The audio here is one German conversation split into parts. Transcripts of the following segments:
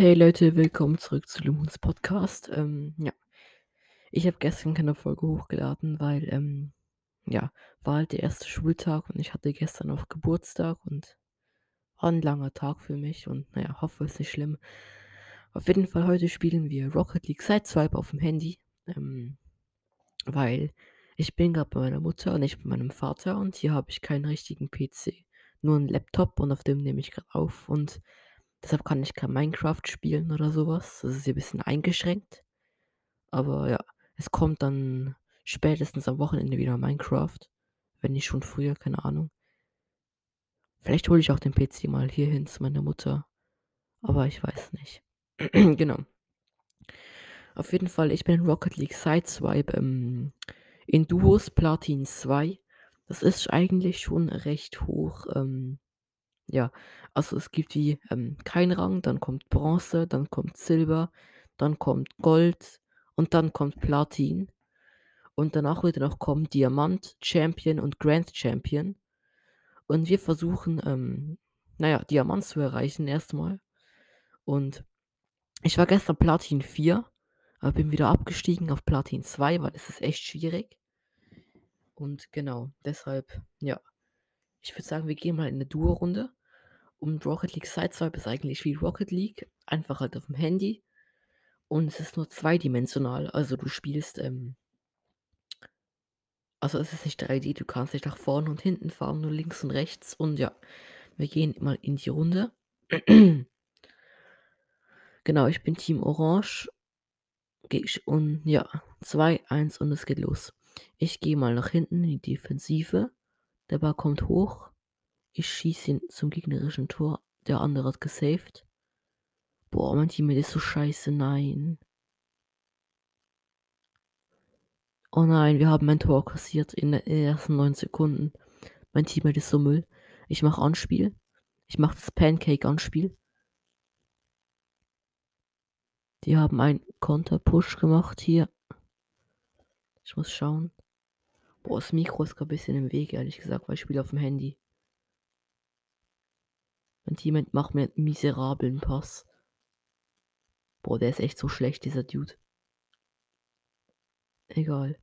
Hey Leute, willkommen zurück zu Lumens Podcast. Ähm, ja, ich habe gestern keine Folge hochgeladen, weil, ähm, ja, war halt der erste Schultag und ich hatte gestern auch Geburtstag und war ein langer Tag für mich und naja, hoffe, es ist nicht schlimm. Auf jeden Fall heute spielen wir Rocket League Sideswipe auf dem Handy, ähm, weil ich bin gerade bei meiner Mutter und nicht bei meinem Vater und hier habe ich keinen richtigen PC, nur einen Laptop und auf dem nehme ich gerade auf und deshalb kann ich kein Minecraft spielen oder sowas. Das ist ein bisschen eingeschränkt. Aber ja, es kommt dann spätestens am Wochenende wieder Minecraft. Wenn nicht schon früher, keine Ahnung. Vielleicht hole ich auch den PC mal hier hin zu meiner Mutter. Aber ich weiß nicht. genau. Auf jeden Fall, ich bin in Rocket League Sideswipe ähm, in Duos Platin 2. Das ist eigentlich schon recht hoch. Ähm, ja, also es gibt wie ähm, kein Rang, dann kommt Bronze, dann kommt Silber, dann kommt Gold und dann kommt Platin. Und danach wird noch kommen Diamant, Champion und Grand Champion. Und wir versuchen, ähm, naja, Diamant zu erreichen erstmal. Und ich war gestern Platin 4, aber bin wieder abgestiegen auf Platin 2, weil es ist echt schwierig. Und genau, deshalb, ja. Ich würde sagen, wir gehen mal in eine Duo-Runde. Und Rocket League Sideswipe ist eigentlich wie Rocket League, einfach halt auf dem Handy. Und es ist nur zweidimensional. Also du spielst, ähm, also es ist nicht 3D, du kannst nicht nach vorne und hinten fahren, nur links und rechts. Und ja, wir gehen mal in die Runde. genau, ich bin Team Orange. Und ja, 2, 1 und es geht los. Ich gehe mal nach hinten in die Defensive. Der Ball kommt hoch. Ich schieße ihn zum gegnerischen Tor. Der andere hat gesaved. Boah, mein Teammate ist so scheiße. Nein. Oh nein, wir haben ein Tor kassiert in den ersten 9 Sekunden. Mein Teammate ist so Müll. Ich mache Anspiel. Ich mache das Pancake-Anspiel. Die haben einen Konter-Push gemacht hier. Ich muss schauen. Boah, das Mikro ist gerade ein bisschen im Weg, ehrlich gesagt, weil ich spiele auf dem Handy. Und jemand macht mir einen miserablen Pass. Boah, der ist echt so schlecht, dieser Dude. Egal.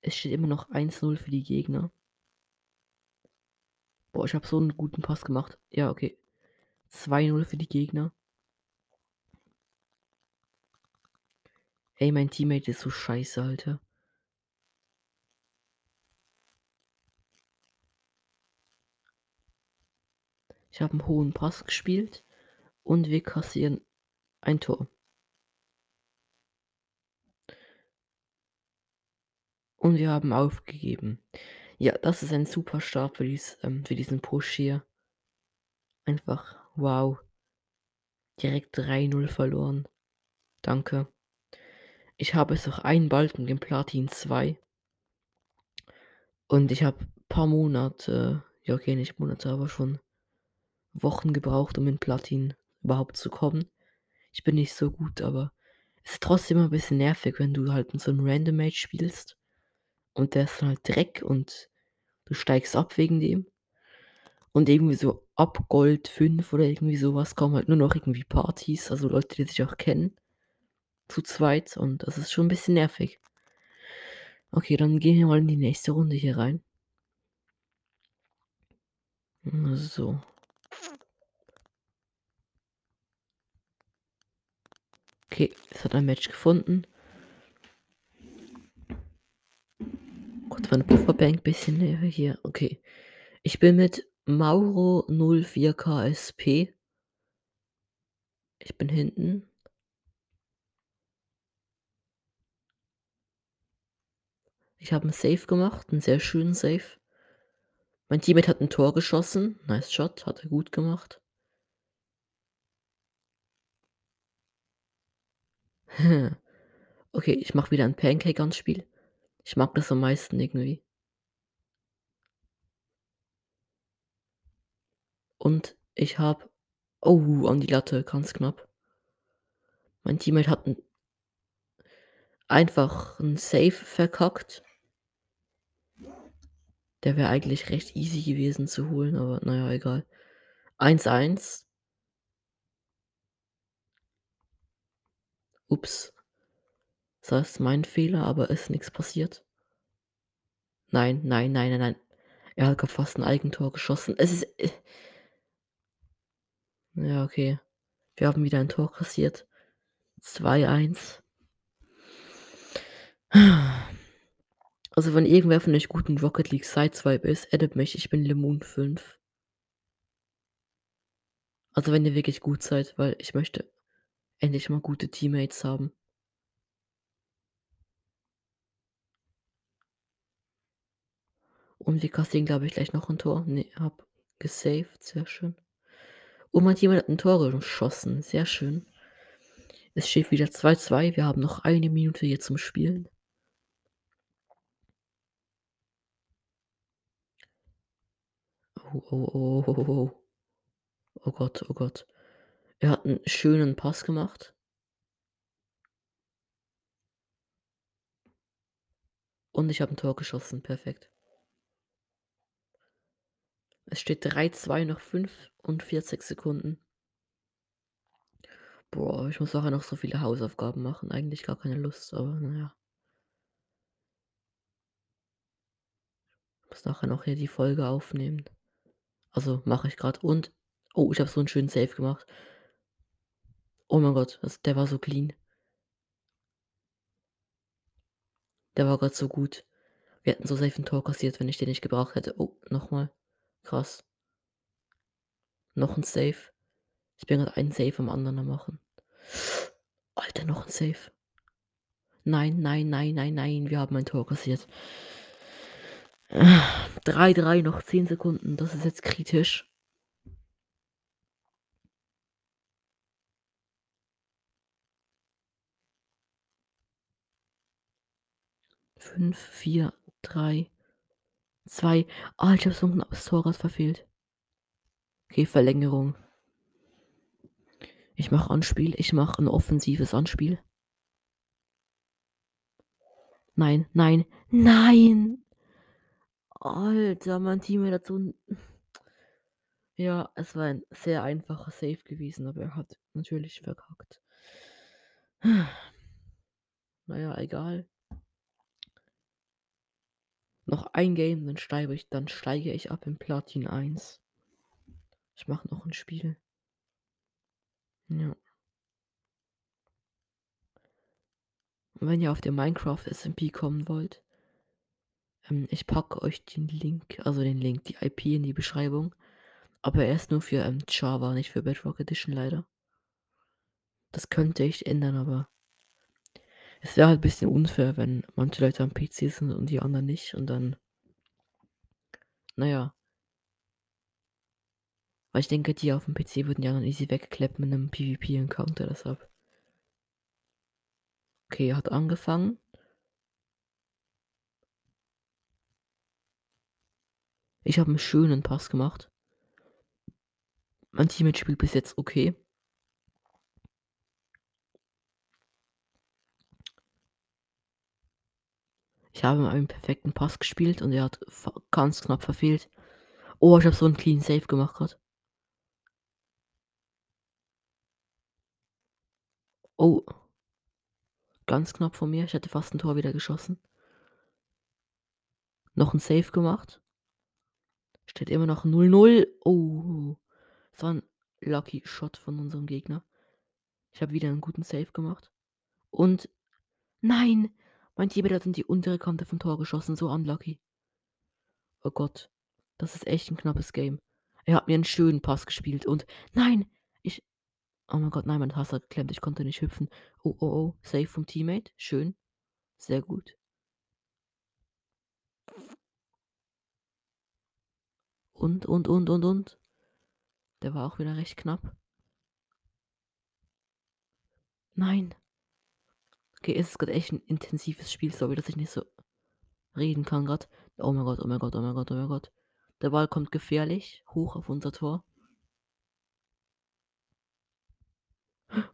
Es steht immer noch 1-0 für die Gegner. Boah, ich habe so einen guten Pass gemacht. Ja, okay. 2-0 für die Gegner. Ey, mein Teammate ist so scheiße, Alter. Ich habe einen hohen Pass gespielt und wir kassieren ein Tor. Und wir haben aufgegeben. Ja, das ist ein super Start für, dies, ähm, für diesen Push hier. Einfach wow. Direkt 3-0 verloren. Danke. Ich habe es auch einen Balken im Platin 2. Und ich habe paar Monate, ja okay, nicht Monate, aber schon Wochen gebraucht, um in Platin überhaupt zu kommen. Ich bin nicht so gut, aber es ist trotzdem ein bisschen nervig, wenn du halt mit so einem Random Mage spielst und der ist dann halt Dreck und du steigst ab wegen dem. Und irgendwie so ab Gold 5 oder irgendwie sowas kommen halt nur noch irgendwie Partys, also Leute, die sich auch kennen. Zu zweit und das ist schon ein bisschen nervig. Okay, dann gehen wir mal in die nächste Runde hier rein. So. Okay, es hat ein Match gefunden. Kurz meine Pufferbank bisschen näher hier. Okay. Ich bin mit Mauro 04 KSP. Ich bin hinten. Ich habe einen Save gemacht, einen sehr schönen Save. Mein Teammate hat ein Tor geschossen. Nice Shot, hat er gut gemacht. okay, ich mache wieder ein Pancake-Anspiel. Ich mag das am meisten irgendwie. Und ich habe. Oh, an die Latte, ganz knapp. Mein Teammate hat ein, einfach ein Safe verkackt. Der wäre eigentlich recht easy gewesen zu holen, aber naja, egal. 1:1. Ups. Das ist mein Fehler, aber ist nix passiert. Nein, nein, nein, nein, nein. Er hat fast 'n Eigentor geschossen. Es ist äh Ja, okay. Wir haben wieder ein Tor kassiert. 2:1. Also, wenn irgendwer von euch gut in Rocket League Sideswipe ist, addet mich, ich bin Lemon5. Also, wenn ihr wirklich gut seid, weil ich möchte endlich mal gute Teammates haben. Und wir kassieren, glaube ich, gleich noch 'n Tor. Ne, habe gesaved, sehr schön. Und mein Teammate hat 'n Tor geschossen, sehr schön. Es steht wieder 2:2. Wir haben noch eine Minute hier zum Spielen. Oh, oh, oh, oh, oh, oh. Oh Gott, oh Gott. Er hat 'n schönen Pass gemacht. Und ich habe 'n Tor geschossen, perfekt. Es steht 3:2, noch 45 Sekunden. Boah, ich muss nachher noch so viele Hausaufgaben machen. Eigentlich gar keine Lust, aber na ja. Muss nachher noch hier die Folge aufnehmen. Also, mache ich grad und oh, ich habe so 'n schönen Save gemacht. Oh mein Gott, das der war so clean. Der war grad so gut. Wir hätten so safe 'n Tor kassiert, wenn ich den nicht gebraucht hätte. Oh, noch mal. Krass. Noch 'n Save. Ich bin grad einen Save am anderen am machen. Alter, noch 'n Save. Nein, nein, nein, nein, nein, wir haben ein Tor kassiert. 3:3, noch 10 Sekunden. Das ist jetzt kritisch. 5, 4, 3, 2. Ah, ich habe so 'n knappes Tor grad verfehlt. Okay, Verlängerung. Ich mache Anspiel. Ich mache 'n offensives Anspiel. Nein, nein, nein! Alter, mein Teammate hat so Ja, es war ein sehr einfacher Save gewesen, aber er hat natürlich verkackt. Na ja, egal. Noch ein Game, dann steige ich dann steige ich ab in Platin 1. Ich mache noch 'n Spiel. Ja. Und wenn ihr auf den Minecraft SMP kommen wollt ähm, ich packe euch den Link also den Link, die IP in die Beschreibung. Aber er ist nur für, ähm, Java, nicht für Bedrock Edition leider. Das könnte ich ändern, aber es wäre halt bisschen unfair, wenn manche Leute am PC sind und die anderen nicht und dann na ja. Weil ich denke, die aufm PC würden die anderen easy wegklappen mit 'nem PvP-Encounter, deshalb. Okay, hat angefangen. Ich habe 'n schönen Pass gemacht. Mein Teammate spielt bis jetzt okay. Ich habe einen perfekten Pass gespielt und er hat ganz knapp verfehlt. Oh, ich habe so 'n clean Save gemacht grad. Oh. Ganz knapp vor mir. Ich hätte fast 'n Tor wieder geschossen. Noch 'n Save gemacht. Steht immer noch 0:0. Oh, das war 'n lucky Shot von unserem Gegner. Ich habe wieder 'n guten Save gemacht. Und nein, mein Teammate hat in die untere Kante vom Tor geschossen, so unlucky. Oh Gott, das ist echt 'n knappes Game. Er hat mir 'n schönen Pass gespielt und nein, ich oh mein Gott, nein, mein Pass hat geklemmt, ich konnte nicht hüpfen. Oh, oh, oh, Save vom Teammate, schön, sehr gut. Und, und, und, und, und. Der war auch wieder recht knapp. Nein. Okay, es ist grad echt 'n intensives Spiel. Sorry, dass ich nicht so reden kann grad. Oh mein Gott, oh mein Gott, oh mein Gott, oh mein Gott. Der Ball kommt gefährlich hoch auf unser Tor.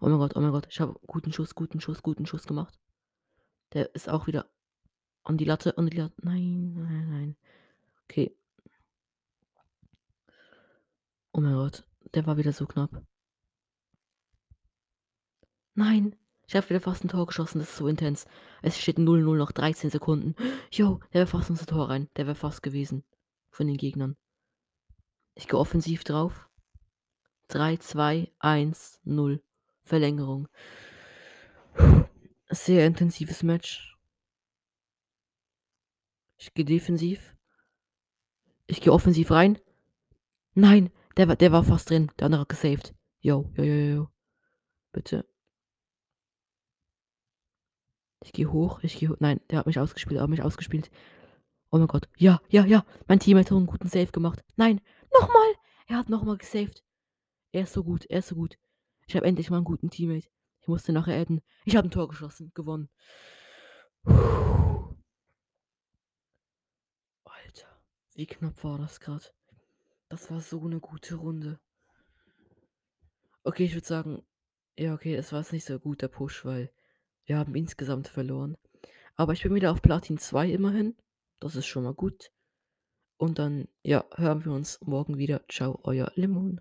Oh mein Gott, oh mein Gott, ich habe guten Schuss, guten Schuss, guten Schuss gemacht. Der ist auch wieder an die Latte, an die Lat nein, nein, nein. Okay. Oh mein Gott, der war wieder so knapp. Nein, ich habe wieder fast 'n Tor geschossen, das ist so intens. Es steht 0:0 noch 13 Sekunden. Jo, der wäre fast unser Tor rein. Der wäre fast gewesen von den Gegnern. Ich gehe offensiv drauf. 3, 2, 1, 0. Verlängerung. Sehr intensives Match. Ich gehe defensiv. Ich gehe offensiv rein. Nein, der war der war fast drin. Der andere hat gesaved. Jo, jo, jo, jo. Bitte. Ich gehe hoch, ich gehe ho nein, der hat mich ausgespielt, er hat mich ausgespielt. Oh mein Gott. Ja, ja, ja, mein Teammate hat 'n guten Save gemacht. Nein, noch mal! Er hat noch mal gesaved. Er ist so gut, er ist so gut. Ich habe endlich mal 'n guten Teammate. Ich musste nachher adden. Ich habe 'n Tor geschossen, gewonnen. Alter, wie knapp war das grad? Das war so 'ne gute Runde. Okay, ich würde sagen ja, okay, es war jetzt nicht so gut, der Push, weil wir haben insgesamt verloren. Aber ich bin wieder auf Platin 2 immerhin. Das ist schon mal gut. Und dann, ja, hören wir uns morgen wieder. Tschau, euer Lemon.